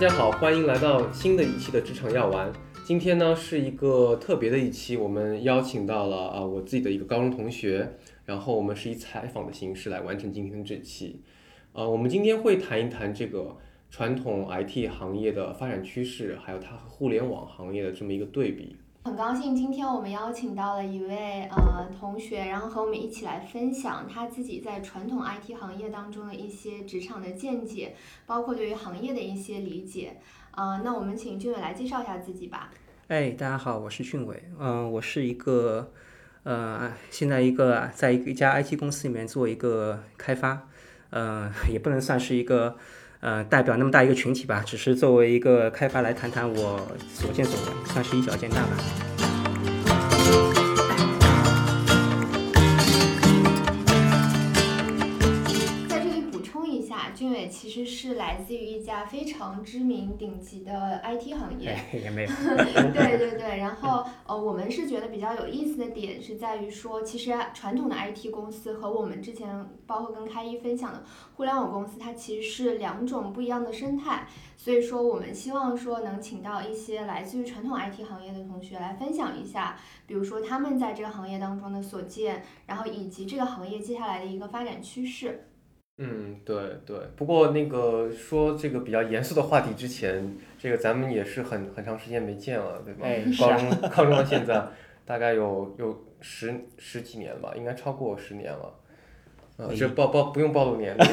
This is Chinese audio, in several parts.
大家好，欢迎来到新的一期的职场药丸。今天呢是一个特别的一期，我们邀请到了啊我自己的一个高中同学，然后我们是以采访的形式来完成今天的这期。呃，我们今天会谈一谈这个传统 IT 行业的发展趋势，还有它和互联网行业的这么一个对比。很高兴今天我们邀请到了一位呃同学，然后和我们一起来分享他自己在传统 IT 行业当中的一些职场的见解，包括对于行业的一些理解。啊、那我们请俊伟来介绍一下自己吧。哎，大家好，我是俊伟。嗯、我是一个呃，现在一个在一个一家 IT 公司里面做一个开发，呃，也不能算是一个呃代表那么大一个群体吧，只是作为一个开发来谈谈我所见所闻，算是以小见大吧。其实是来自于一家非常知名顶级的 IT 行业。哎，也没有。对对对，然后呃，我们是觉得比较有意思的点是在于说，其实传统的 IT 公司和我们之前包括跟开一分享的互联网公司，它其实是两种不一样的生态。所以说，我们希望说能请到一些来自于传统 IT 行业的同学来分享一下，比如说他们在这个行业当中的所见，然后以及这个行业接下来的一个发展趋势。嗯，对对。不过那个说这个比较严肃的话题之前，这个咱们也是很很长时间没见了，对吧？高啊中高中到现在大概有有十十几年了吧，应该超过十年了。呃，哎这报报不用暴露年龄。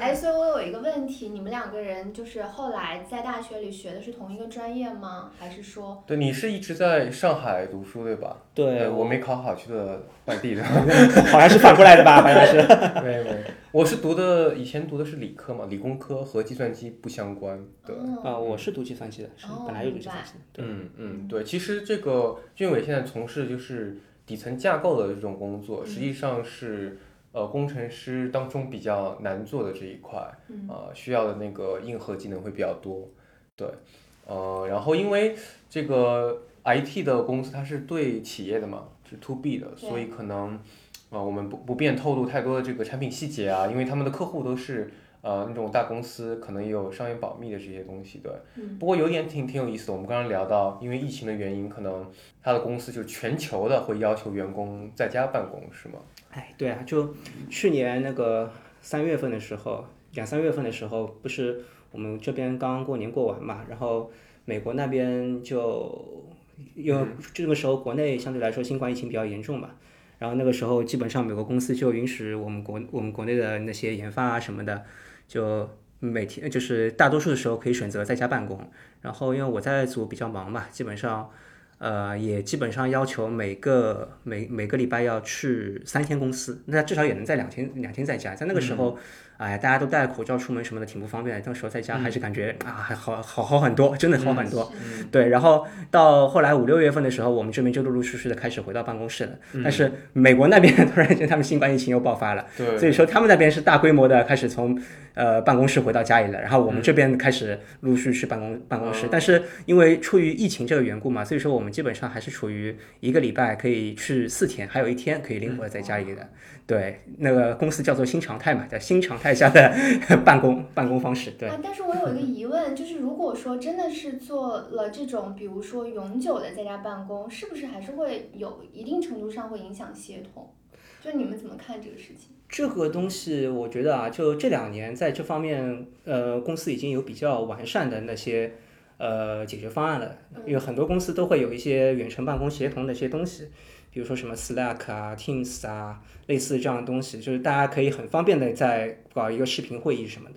哎，所以我有一个问题，你们两个人就是后来在大学里学的是同一个专业吗？还是说？对，你是一直在上海读书对吧？对呃我没考好，去的外地的。好像是反过来的吧？好像是。没没，我是读的以前读的是理科嘛，理工科和计算机不相关的。哦啊，我是读计算机的，是哦本来就读计算机的。嗯嗯，对，其实这个俊伟现在从事就是底层架构的这种工作，实际上是呃工程师当中比较难做的这一块，嗯呃，需要的那个硬核技能会比较多。对，呃，然后因为这个 IT 的公司它是对企业的嘛，是 to B 的，所以可能呃我们不不便透露太多的这个产品细节啊，因为他们的客户都是。呃，那种大公司可能也有商业保密的这些东西，对。嗯不过有一点挺挺有意思的，我们刚刚聊到，因为疫情的原因，可能他的公司就全球的会要求员工在家办公，是吗？哎，对啊，就去年那个三月份的时候，两三月份的时候，不是我们这边刚刚过年过完嘛，然后美国那边就因为这个时候国内相对来说新冠疫情比较严重嘛，然后那个时候基本上美国公司就允许我们国我们国内的那些研发啊什么的，就每天就是大多数的时候可以选择在家办公，然后因为我在组比较忙嘛，基本上。呃，也基本上要求每个每每个礼拜要去三天公司，那至少也能在两天两天在家。在那个时候，哎、大家都戴口罩出门什么的，挺不方便的。那时候在家还是感觉、啊，还好好好很多，真的好很多。对，然后到后来五六月份的时候，我们这边就陆陆续续的开始回到办公室了。但是美国那边 突然间他们新冠疫情又爆发了，对，所以说他们那边是大规模的开始从呃办公室回到家里了，然后我们这边开始陆续去办公办公室，但是因为出于疫情这个缘故嘛，所以说我们基本上还是处于一个礼拜可以去四天，还有一天可以灵活的在家里的。对，那个公司叫做新常态嘛，叫新常态下的 办公办公方式。对，啊，但是我有一个疑问，就是如果说真的是做了这种，比如说永久的在家办公，是不是还是会有一定程度上会影响协同？就你们怎么看这个事情？这个东西，我觉得啊，就这两年在这方面，呃，公司已经有比较完善的那些呃解决方案了。因为很多公司都会有一些远程办公协同的一些东西，比如说什么 Slack 啊、Teams 啊，类似这样的东西，就是大家可以很方便的在搞一个视频会议什么的。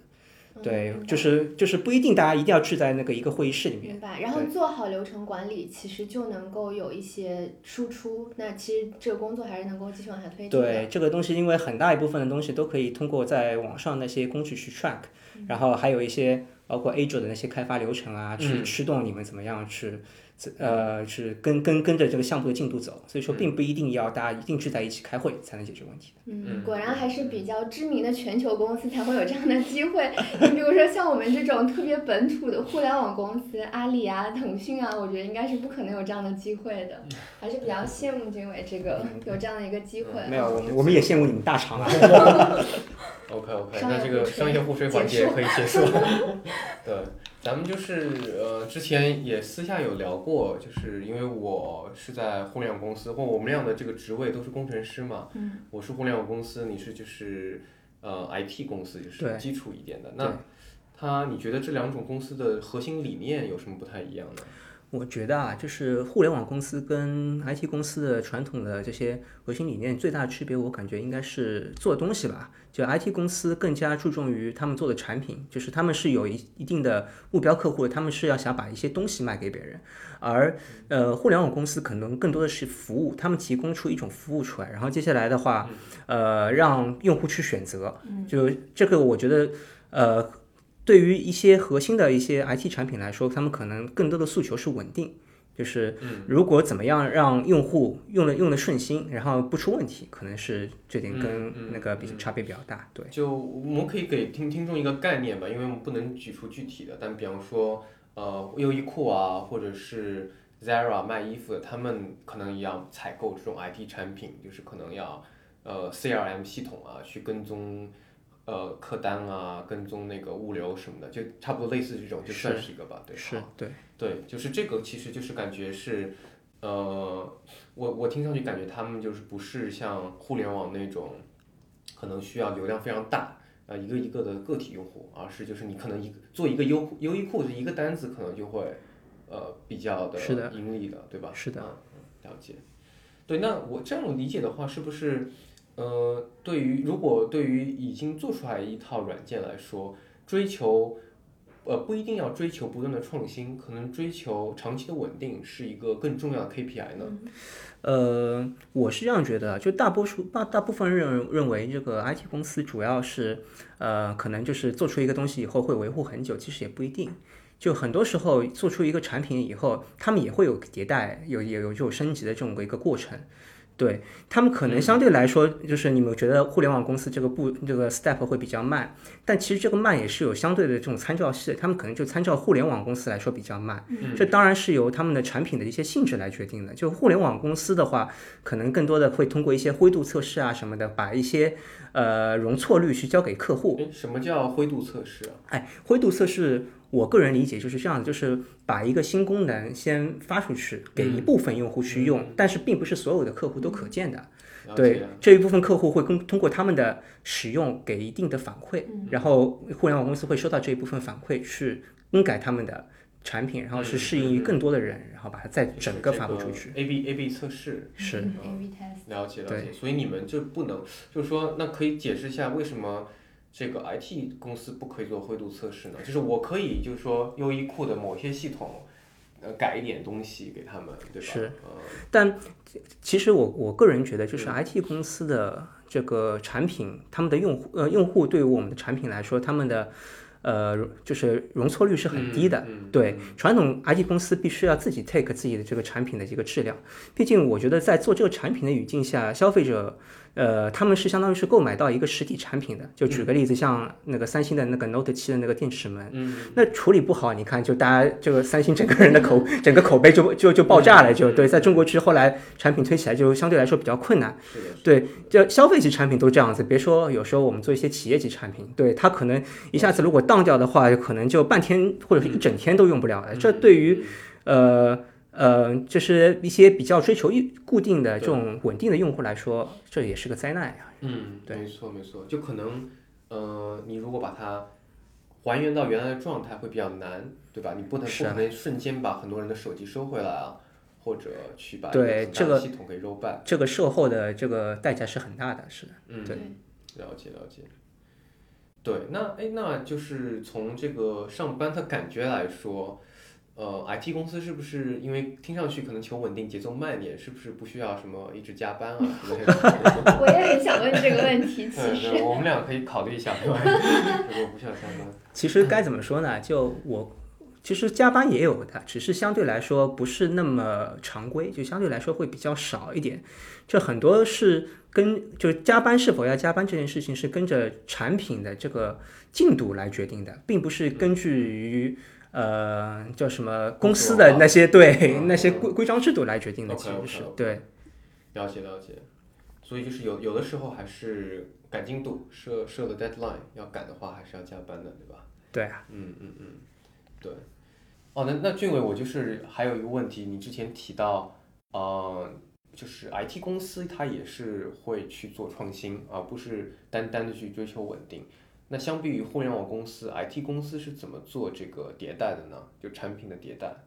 对，就是就是不一定大家一定要聚在那个一个会议室里面。明白。然后做好流程管理，其实就能够有一些输出。那其实这个工作还是能够继续往下推进的。对这个东西，因为很大一部分的东西都可以通过在网上那些工具去 track，、然后还有一些包括 Azure 的那些开发流程啊，去驱动你们怎么样去，呃，是跟跟跟着这个项目的进度走。所以说，并不一定要大家一定聚在一起开会才能解决问题。嗯，果然还是比较知名的全球公司才会有这样的机会。你比如说像我们这种特别本土的互联网公司，阿里啊、腾讯啊，我觉得应该是不可能有这样的机会的。还是比较羡慕君伟这个有这样的一个机会。没有，我们我们也羡慕你们大厂啊。OK OK，那这个商业互吹环节可以结束了。对，咱们就是呃，之前也私下有聊过，就是因为我是在互联网公司，或我们俩的这个职位都是工程师嘛。嗯。我是互联网公司，你是就是呃 IT 公司，就是基础一点的。那它，你觉得这两种公司的核心理念有什么不太一样呢？我觉得啊，就是互联网公司跟 IT 公司的传统的这些核心理念最大的区别，我感觉应该是做东西吧。就 IT 公司更加注重于他们做的产品，就是他们是有一一定的目标客户的，他们是要想把一些东西卖给别人。而呃，互联网公司可能更多的是服务，他们提供出一种服务出来，然后接下来的话，呃，让用户去选择。就这个，我觉得呃。对于一些核心的一些 IT 产品来说，他们可能更多的诉求是稳定，就是如果怎么样让用户用的用的顺心，然后不出问题，可能是这点跟那个比差别比较大。对，就我们可以给听听众一个概念吧，因为我们不能举出具体的，但比方说呃优衣库啊，或者是 Zara 卖衣服的，他们可能也要采购这种 IT 产品，就是可能要呃 CRM 系统啊去跟踪。呃，客单啊，跟踪那个物流什么的，就差不多类似这种，就算是一个吧，对。是，对，对，就是这个，其实就是感觉是，呃，我我听上去感觉他们就是不是像互联网那种，可能需要流量非常大，呃，一个一个的个体用户，而是就是你可能一个做一个优优衣库，是一个单子可能就会，呃，比较的盈利的，对吧？是的，嗯，了解。对，那我这样理解的话，是不是？呃，对于如果对于已经做出来一套软件来说，追求，呃，不一定要追求不断的创新，可能追求长期的稳定是一个更重要的 KPI 呢。呃，我是这样觉得，就大多数大大部分认认为这个 IT 公司主要是，呃，可能就是做出一个东西以后会维护很久，其实也不一定。就很多时候做出一个产品以后，他们也会有迭代，有也有这种升级的这种一个过程。对他们可能相对来说，就是你们觉得互联网公司这个步这个 step 会比较慢，但其实这个慢也是有相对的这种参照系，他们可能就参照互联网公司来说比较慢，这当然是由他们的产品的一些性质来决定的。就互联网公司的话，可能更多的会通过一些灰度测试啊什么的，把一些呃容错率去交给客户。什么叫灰度测试啊？哎，灰度测试，我个人理解就是这样，就是把一个新功能先发出去，给一部分用户去用，但是并不是所有的客户都可见的。对，这一部分客户会通通过他们的使用给一定的反馈，然后互联网公司会收到这一部分反馈去更改他们的产品，然后是适应于更多的人，然后把它再整个发布出去。A B A B 测试，是嗯 A/B test。了解了解。所以你们就不能，就是说，那可以解释一下为什么这个 IT 公司不可以做灰度测试呢？就是我可以，就是说优衣库的某些系统，呃，改一点东西给他们，对吧？是呃，但其实我我个人觉得，就是 IT 公司的这个产品，他们的用户呃用户对于我们的产品来说，他们的呃就是容错率是很低的。嗯对，传统 IT 公司必须要自己 take 自己的这个产品的这个质量，毕竟我觉得在做这个产品的语境下，消费者。呃，他们是相当于是购买到一个实体产品的。就举个例子，像那个三星的那个 Note 7的那个电池门，嗯，那处理不好，你看就大家这个三星整个人的口 整个口碑就就就爆炸了，就对，在中国区后来产品推起来就相对来说比较困难。对，就消费级产品都这样子，别说有时候我们做一些企业级产品，对它可能一下子如果当掉的话，可能就半天或者是一整天都用不了了。这对于呃呃，就是一些比较追求一固定的这种稳定的用户来说，这也是个灾难呀。嗯，对没错没错，就可能，呃，你如果把它还原到原来的状态会比较难，对吧？你不能不可能瞬间把很多人的手机收回来啊，或者去把对这个系统给 roll back。这个售后的这个代价是很大的，是的。嗯，对了解了解。对，那哎，那就是从这个上班的感觉来说，呃，IT 公司是不是因为听上去可能求稳定、节奏慢一点，是不是不需要什么一直加班啊之类的？我也很想问这个问题，其对实。对，我们俩可以考虑一下，对吧？如果不需要加班，其实该怎么说呢？就我其实加班也有的，只是相对来说不是那么常规，就相对来说会比较少一点。这很多是跟就是加班是否要加班这件事情是跟着产品的这个进度来决定的，并不是根据于。呃，叫什么公司的那些对嗯 那些规规章制度来决定的，其实是对了解了解。所以就是有有的时候还是赶进度，设设的 deadline，要赶的话还是要加班的，对吧？对啊，嗯嗯嗯，对。哦，那那俊伟，我就是还有一个问题，你之前提到，呃，就是 IT 公司它也是会去做创新，而不是单单的去追求稳定。那相比于互联网公司，IT 公司是怎么做这个迭代的呢？就产品的迭代。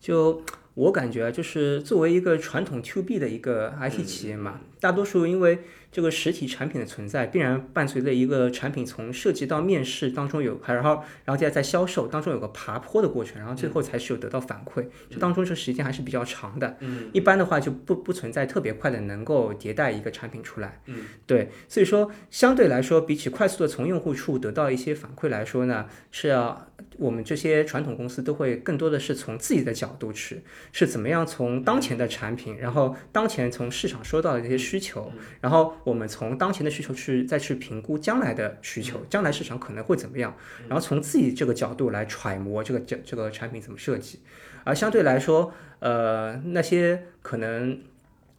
就我感觉啊，就是作为一个传统 To B 的一个 IT 企业嘛，大多数因为这个实体产品的存在，必然伴随着一个产品从设计到面试当中有，然后然后再在销售当中有个爬坡的过程，然后最后才是有得到反馈，这当中这时间还是比较长的。嗯一般的话就不不存在特别快的能够迭代一个产品出来。嗯，对，所以说相对来说，比起快速的从用户处得到一些反馈来说呢，是要我们这些传统公司都会更多的是从自己的角度去，是怎么样从当前的产品，然后当前从市场收到的这些需求，然后我们从当前的需求去再去评估将来的需求，将来市场可能会怎么样，然后从自己这个角度来揣摩这个这这个产品怎么设计，而相对来说，呃，那些可能。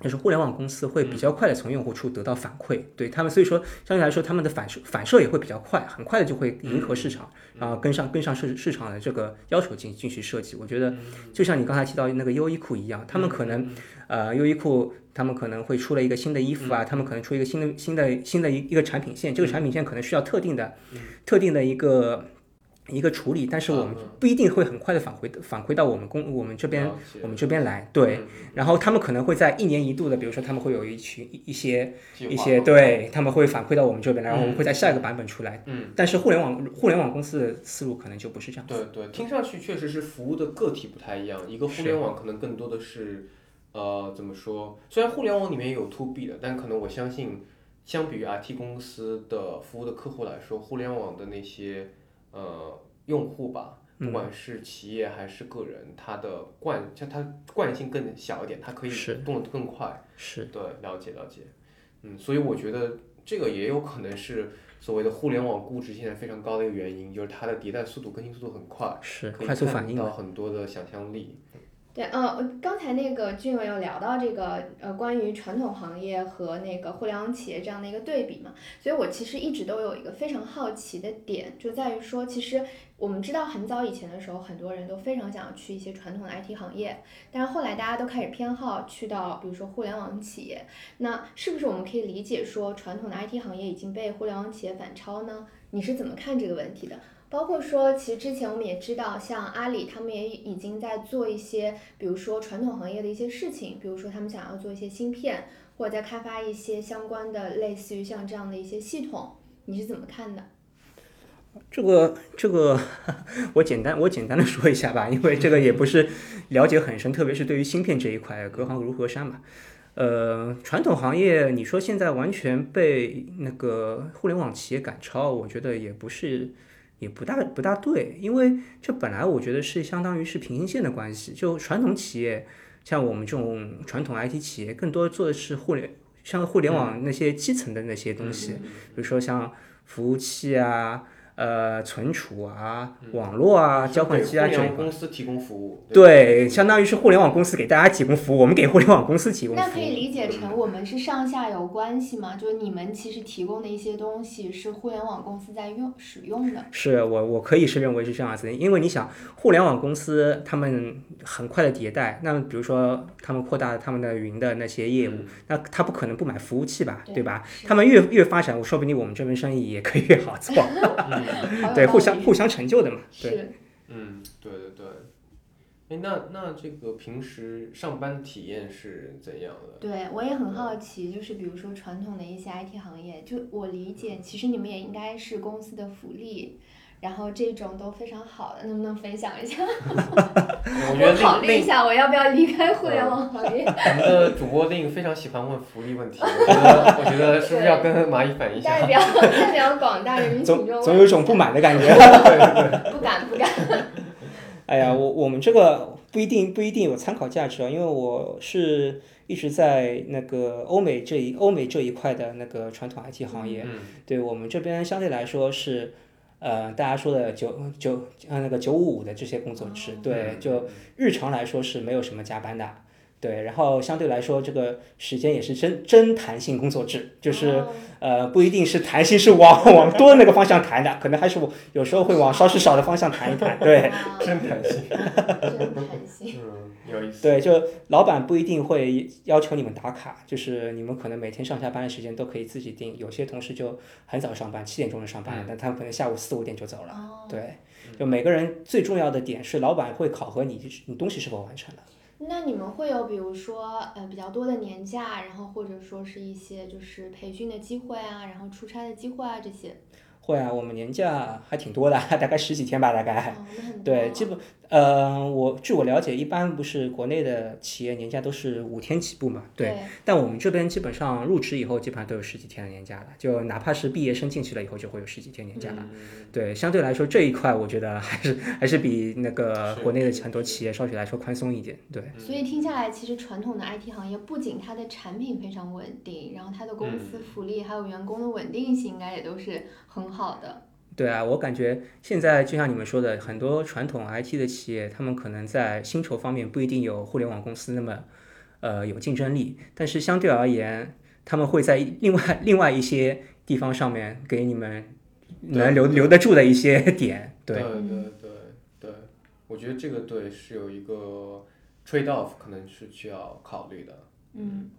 就是互联网公司会比较快的从用户处得到反馈，对他们，所以说相对来说，他们的反射反射也会比较快，很快的就会迎合市场，然后跟上跟上市市场的这个要求进进去设计。我觉得就像你刚才提到那个优衣库一样，他们可能呃优衣库他们可能会出了一个新的衣服啊，他们可能出一个新的新的新的一一个产品线，这个产品线可能需要特定的特定的一个。一个处理，但是我们不一定会很快的返回反馈到我们公我们这边我们这边来，对。然后他们可能会在一年一度的，比如说他们会有一群一一些一些对，他们会反馈到我们这边来，然后我们会在下一个版本出来。嗯，但是互联网互联网公司的思路可能就不是这样。对对，听上去确实是服务的个体不太一样。一个互联网可能更多的是，呃，怎么说？虽然互联网里面有 to B 的，但可能我相信，相比于 IT 公司的服务的客户来说，互联网的那些呃用户吧，不管是企业还是个人，他的惯像它惯性更小一点，它可以动得更快。是，对，了解了解。嗯，所以我觉得这个也有可能是所谓的互联网估值现在非常高的一个原因，就是它的迭代速度、更新速度很快，是快速反应看到很多的想象力。对，呃，刚才那个俊伟有聊到这个呃，关于传统行业和那个互联网企业这样的一个对比嘛，所以我其实一直都有一个非常好奇的点，就在于说，其实我们知道很早以前的时候，很多人都非常想要去一些传统的 IT 行业，但是后来大家都开始偏好去到比如说互联网企业，那是不是我们可以理解说，传统的 IT 行业已经被互联网企业反超呢？你是怎么看这个问题的？包括说，其实之前我们也知道，像阿里他们也已经在做一些，比如说传统行业的一些事情，比如说他们想要做一些芯片，或者在开发一些相关的类似于像这样的一些系统，你是怎么看的？这个这个，我简单我简单的说一下吧，因为这个也不是了解很深，特别是对于芯片这一块，隔行如隔山嘛。呃，传统行业你说现在完全被那个互联网企业赶超，我觉得也不是，也不大不大对，因为这本来我觉得是相当于是平行线的关系。就传统企业，像我们这种传统 IT 企业，更多做的是互联，像互联网那些基层的那些东西，比如说像服务器啊。呃，存储啊，网络啊，交换机啊这一块，联网公司提供服务。对，相当于是互联网公司给大家提供服务，我们给互联网公司提供服务。那可以理解成我们是上下游关系吗？就是你们其实提供的一些东西是互联网公司在用使用的。是我我可以是认为是这样子，因为你想，互联网公司他们很快的迭代，那比如说他们扩大他们的云的那些业务，那他不可能不买服务器吧，对对吧？他们越越发展，说不定我们这边生意也可以越好做 对，互相互相成就的嘛，对。是。嗯，对对对。哎，那那这个平时上班体验是怎样的？对，我也很好奇，就是比如说传统的一些 IT 行业，就我理解，其实你们也应该是公司的福利，然后这种都非常好的，能不能分享一下？我觉得考虑一下，我要不要离开互联网行业？我们的主播令非常喜欢问福利问题，我觉得 我觉得是不是要跟蚂蚁反映一下？代表代表广大人民群总众，总有一种不满的感觉。不敢不敢。哎呀，我我们这个不一定不一定有参考价值啊，因为我是一直在那个欧美这一欧美这一块的那个传统 IT 行业，嗯对我们这边相对来说是，呃，大家说的九九呃那个九五五的这些工作制，对，就日常来说是没有什么加班的，对，然后相对来说，这个时间也是真真弹性工作制，就是、哦呃不一定是弹性是往往多的那个方向弹的，可能还是我有时候会往稍许少的方向弹一弹。对真弹性，真弹性。嗯，有意思。对，就老板不一定会要求你们打卡，就是你们可能每天上下班的时间都可以自己定。有些同事就很早上班，七点钟就上班了，但他们可能下午四五点就走了。哦，对，就每个人最重要的点是，老板会考核你你东西是否完成了。那你们会有比如说呃比较多的年假，然后或者说是一些就是培训的机会啊，然后出差的机会啊这些。会啊，我们年假还挺多的，大概十几天吧，大概。对，基本呃，我据我了解，一般不是国内的企业年假都是五天起步嘛？对。但我们这边基本上入职以后，基本上都有十几天的年假了，就哪怕是毕业生进去了以后，就会有十几天年假了。对，相对来说这一块，我觉得还是还是比那个国内的很多企业稍许来说宽松一点。对。所以听下来，其实传统的 IT 行业不仅它的产品非常稳定，然后它的公司福利还有员工的稳定性，应该也都是很好的。对啊，我感觉现在就像你们说的，很多传统 IT 的企业，他们可能在薪酬方面不一定有互联网公司那么，呃，有竞争力，但是相对而言，他们会在另外另外一些地方上面给你们能留留得住的一些点。对对对对对，我觉得这个对是有一个 trade off，可能是需要考虑的。嗯，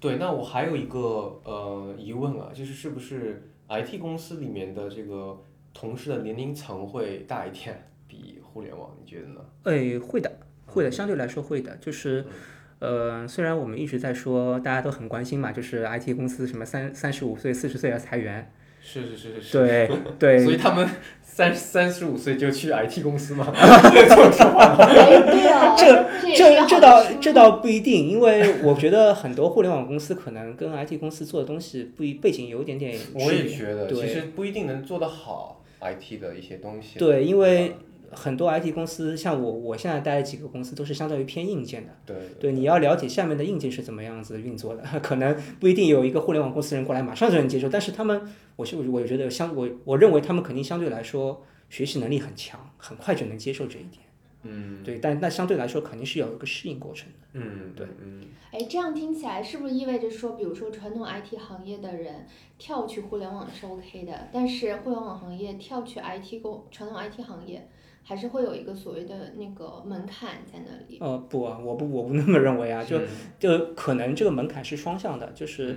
对，那我还有一个呃疑问啊，就是是不是 IT 公司里面的这个同事的年龄层会大一点，比互联网，你觉得呢？哎，会的，会的，相对来说会的，就是。呃，虽然我们一直在说，大家都很关心嘛，就是 IT 公司什么三三十五岁、四十岁要裁员，是是是是是，对对，所以他们三三十五岁就去 IT 公司吗？这这这这倒这倒不一定，因为我觉得很多互联网公司可能跟 IT 公司做的东西不一背景有一点点区别。我也觉得，其实不一定能做得好 IT 的一些东西。对，因为很多 IT 公司，像我我现在待的几个公司都是相当于偏硬件的。对对，你要了解下面的硬件是怎么样子运作的，可能不一定有一个互联网公司人过来马上就能接受，但是他们，我是我觉得相我我认为他们肯定相对来说学习能力很强，很快就能接受这一点。嗯对，但那相对来说肯定是有一个适应过程的。嗯对嗯哎，这样听起来是不是意味着说，比如说传统 IT 行业的人跳去互联网是 OK 的，但是互联网行业跳去 IT 公传统 IT 行业，还是会有一个所谓的那个门槛在那里。呃，不啊，我不我不那么认为啊，就就可能这个门槛是双向的，就是。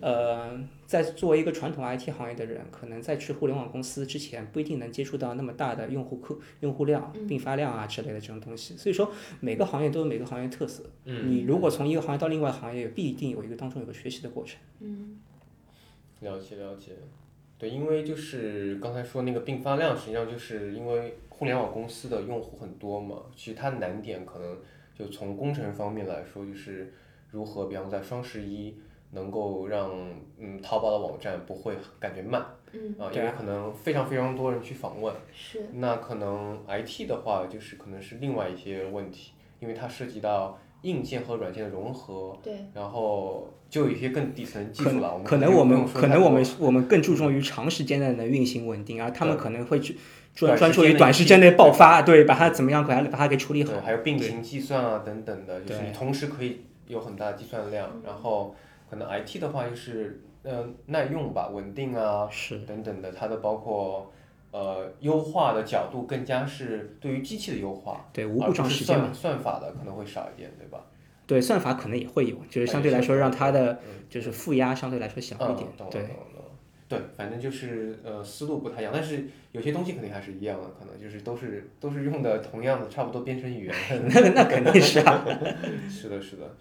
呃，在作为一个传统 IT 行业的人，可能在去互联网公司之前，不一定能接触到那么大的用户客、用户量、并发量啊之类的这种东西。所以说，每个行业都有每个行业特色。嗯你如果从一个行业到另外行业，必定有一个当中有个学习的过程。嗯了解了解，对，因为就是刚才说那个并发量，实际上就是因为互联网公司的用户很多嘛，其实它难点可能就从工程方面来说，就是如何，比方在双十一能够让嗯淘宝的网站不会感觉慢嗯，啊，因为可能非常非常多人去访问，是。那可能 IT 的话就是可能是另外一些问题，因为它涉及到硬件和软件的融合，对，然后就有一些更底层技术了，我们可能我们可能我们我们更注重于长时间的能运行稳定，而他们可能会去短专专注于短时间内爆发，对，把它怎么样把它把它给处理好，。还有并行计算啊等等的，就是你同时可以有很大的计算量，然后可能 IT 的话就是呃耐用吧、稳定啊是等等的，它的包括呃优化的角度更加是对于机器的优化，对无故障时间嘛算算法的可能会少一点，对吧？对，算法可能也会有，就是相对来说让它的就是负压相对来说小一点对对，反正就是呃思路不太一样，但是有些东西肯定还是一样的，可能就是都是都是用的同样的差不多编程语言。那那肯定是啊，是的，是的，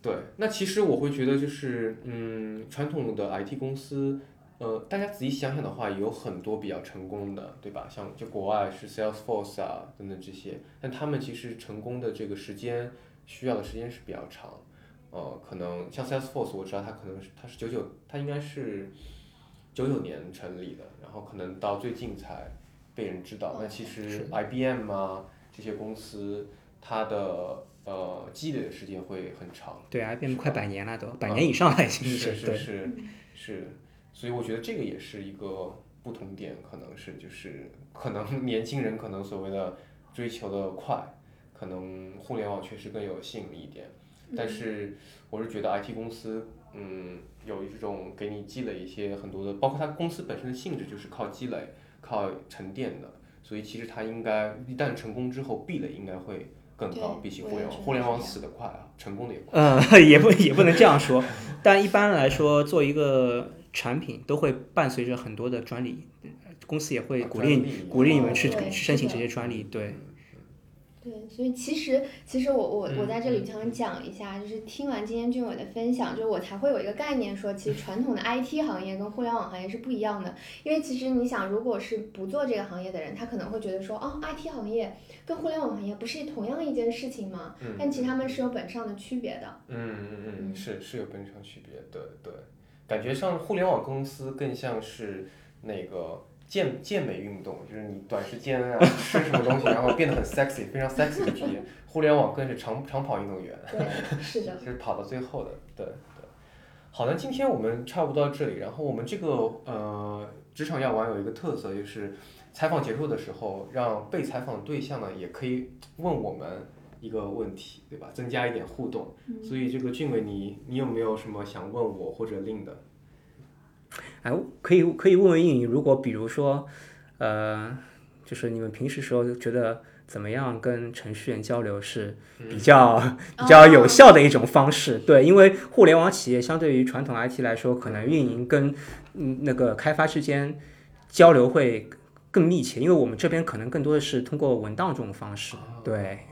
对。那其实我会觉得就是嗯，传统的 IT 公司，呃，大家仔细想想的话，有很多比较成功的，对吧？像就国外是 Salesforce 啊等等这些，但他们其实成功的这个时间需要的时间是比较长。呃，可能像 Salesforce，我知道它可能是它是九九，它应该是九九年成立的，然后可能到最近才被人知道。那其实 IBM 啊这些公司，它的呃积累的时间会很长。对，IBM 快百年了都，百年以上了已经是是对。是是，所以我觉得这个也是一个不同点，可能是就是可能 年轻人可能所谓的追求的快，可能互联网确实更有吸引力一点。但是我是觉得 IT 公司，嗯，有一种给你积累一些很多的，包括它公司本身的性质就是靠积累、靠沉淀的，所以其实它应该一旦成功之后，壁垒应该会更高，比起互联网。互联网死得快啊，成功的也快。嗯，也不也不能这样说，但一般来说，做一个产品都会伴随着很多的专利，公司也会鼓励鼓励你们去去申请这些专利，对。对，所以其实其实我我我在这里想讲一下，就是听完今天俊伟的分享，就是我才会有一个概念，说其实 传统的 IT 行业跟互联网行业是不一样的。因为其实你想，如果是不做这个行业的人，他可能会觉得说，哦，IT 行业跟互联网行业不是同样一件事情吗？嗯。但其实他们是有本质上的区别的。嗯嗯嗯，是是有本质上区别，对对，感觉上互联网公司更像是那个。健健美运动就是你短时间啊吃什么东西，然后变得很 sexy，非常 sexy 的职业。互联网更是长长跑运动员，对，是的，就是跑到最后的，对对。好的，今天我们差不多到这里。然后我们这个呃职场药丸有一个特色，就是采访结束的时候，让被采访对象呢也可以问我们一个问题，对吧？增加一点互动。所以这个俊伟，你你有没有什么想问我或者令的？哎，可以可以问问运营，如果比如说，呃，就是你们平时时候觉得怎么样跟程序员交流是比较比较有效的一种方式？对，因为互联网企业相对于传统 IT 来说，可能运营跟嗯那个开发之间交流会更密切，因为我们这边可能更多的是通过文档这种方式，对。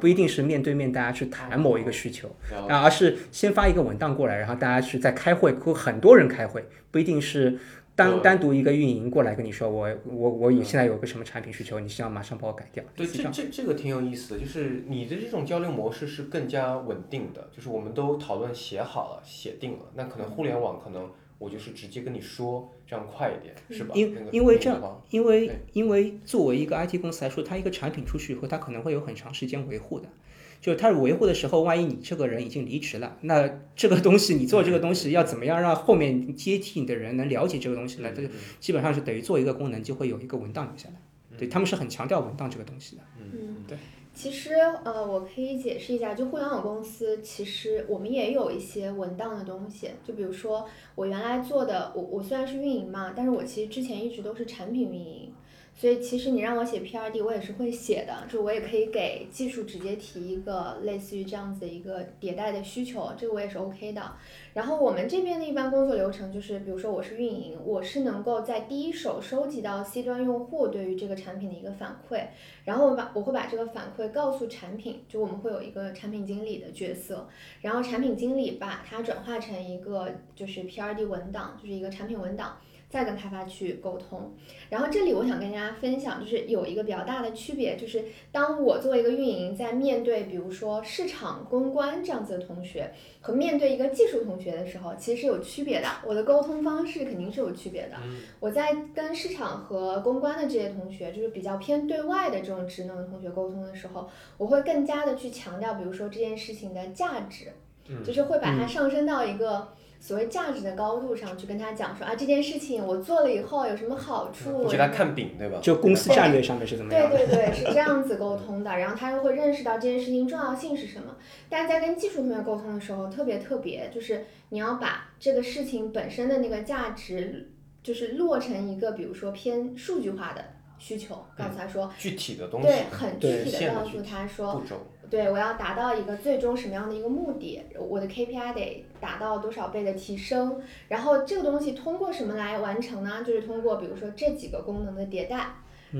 不一定是面对面大家去谈某一个需求，啊，而是先发一个文档过来，然后大家去在开会，和很多人开会，不一定是单单独一个运营过来跟你说，我我我有现在有个什么产品需求，你需要马上帮我改掉。对，这这这个挺有意思的，就是你的这种交流模式是更加稳定的，就是我们都讨论写好了，写定了，那可能互联网可能。我就是直接跟你说，这样快一点，是吧？因因为这样，因为因为作为一个 IT 公司来说，它一个产品出去以后，它可能会有很长时间维护的。就是它维护的时候，万一你这个人已经离职了，那这个东西你做这个东西要怎么样让后面接替你的人能了解这个东西呢？这基本上是等于做一个功能就会有一个文档留下来。对他们是很强调文档这个东西的。嗯，对。其实，呃，我可以解释一下，就互联网公司，其实我们也有一些文档的东西。就比如说，我原来做的，我我虽然是运营嘛，但是我其实之前一直都是产品运营。所以其实你让我写 P R D，我也是会写的，就我也可以给技术直接提一个类似于这样子的一个迭代的需求，这个我也是 O K 的。然后我们这边的一般工作流程就是，比如说我是运营，我是能够在第一手收集到 C 端用户对于这个产品的一个反馈，然后我把我会把这个反馈告诉产品，就我们会有一个产品经理的角色，然后产品经理把它转化成一个就是 P R D 文档，就是一个产品文档。再跟开发去沟通，然后这里我想跟大家分享，就是有一个比较大的区别，就是当我作为一个运营，在面对比如说市场公关这样子的同学，和面对一个技术同学的时候，其实是有区别的。我的沟通方式肯定是有区别的。我在跟市场和公关的这些同学，就是比较偏对外的这种职能的同学沟通的时候，我会更加的去强调，比如说这件事情的价值，就是会把它上升到一个。所谓价值的高度上去跟他讲说啊，这件事情我做了以后有什么好处？给他看饼，对吧？就公司战略上面是怎么样？对对对，是这样子沟通的。然后他又会认识到这件事情重要性是什么。大家在跟技术同学沟通的时候特别特别，就是你要把这个事情本身的那个价值，就是落成一个比如说偏数据化的需求，告诉他说具体的东西，对，很具体的告诉他说。对，我要达到一个最终什么样的一个目的？我的 KPI 得达到多少倍的提升？然后这个东西通过什么来完成呢？就是通过比如说这几个功能的迭代。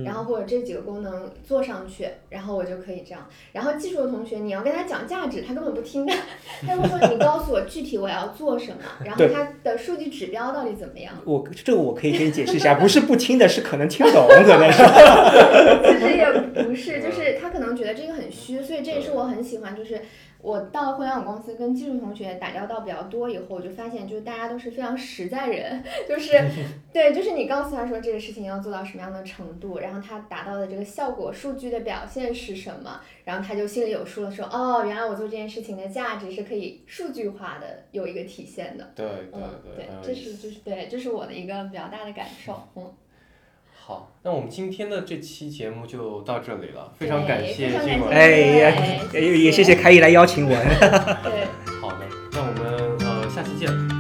然后或者这几个功能做上去，然后我就可以这样。然后技术的同学，你要跟他讲价值，他根本不听的。他会说：“你告诉我具体我要做什么，然后他的数据指标到底怎么样？”我这个我可以给你解释一下，不是不听的，是可能听不懂，可能是。其实也不是，就是他可能觉得这个很虚，所以这也是我很喜欢，就是。我到互联网公司跟技术同学打交道比较多以后，我就发现，就是大家都是非常实在人，就是 对，就是你告诉他说这个事情要做到什么样的程度，然后他达到的这个效果数据的表现是什么，然后他就心里有数了，说哦，原来我做这件事情的价值是可以数据化的有一个体现的。对对对，这是就是对，这是我的一个比较大的感受，嗯。好，那我们今天的这期节目就到这里了，非常感谢非常感今晚。哎呀也也也谢谢开一来邀请我。对。好的，那我们呃下期见。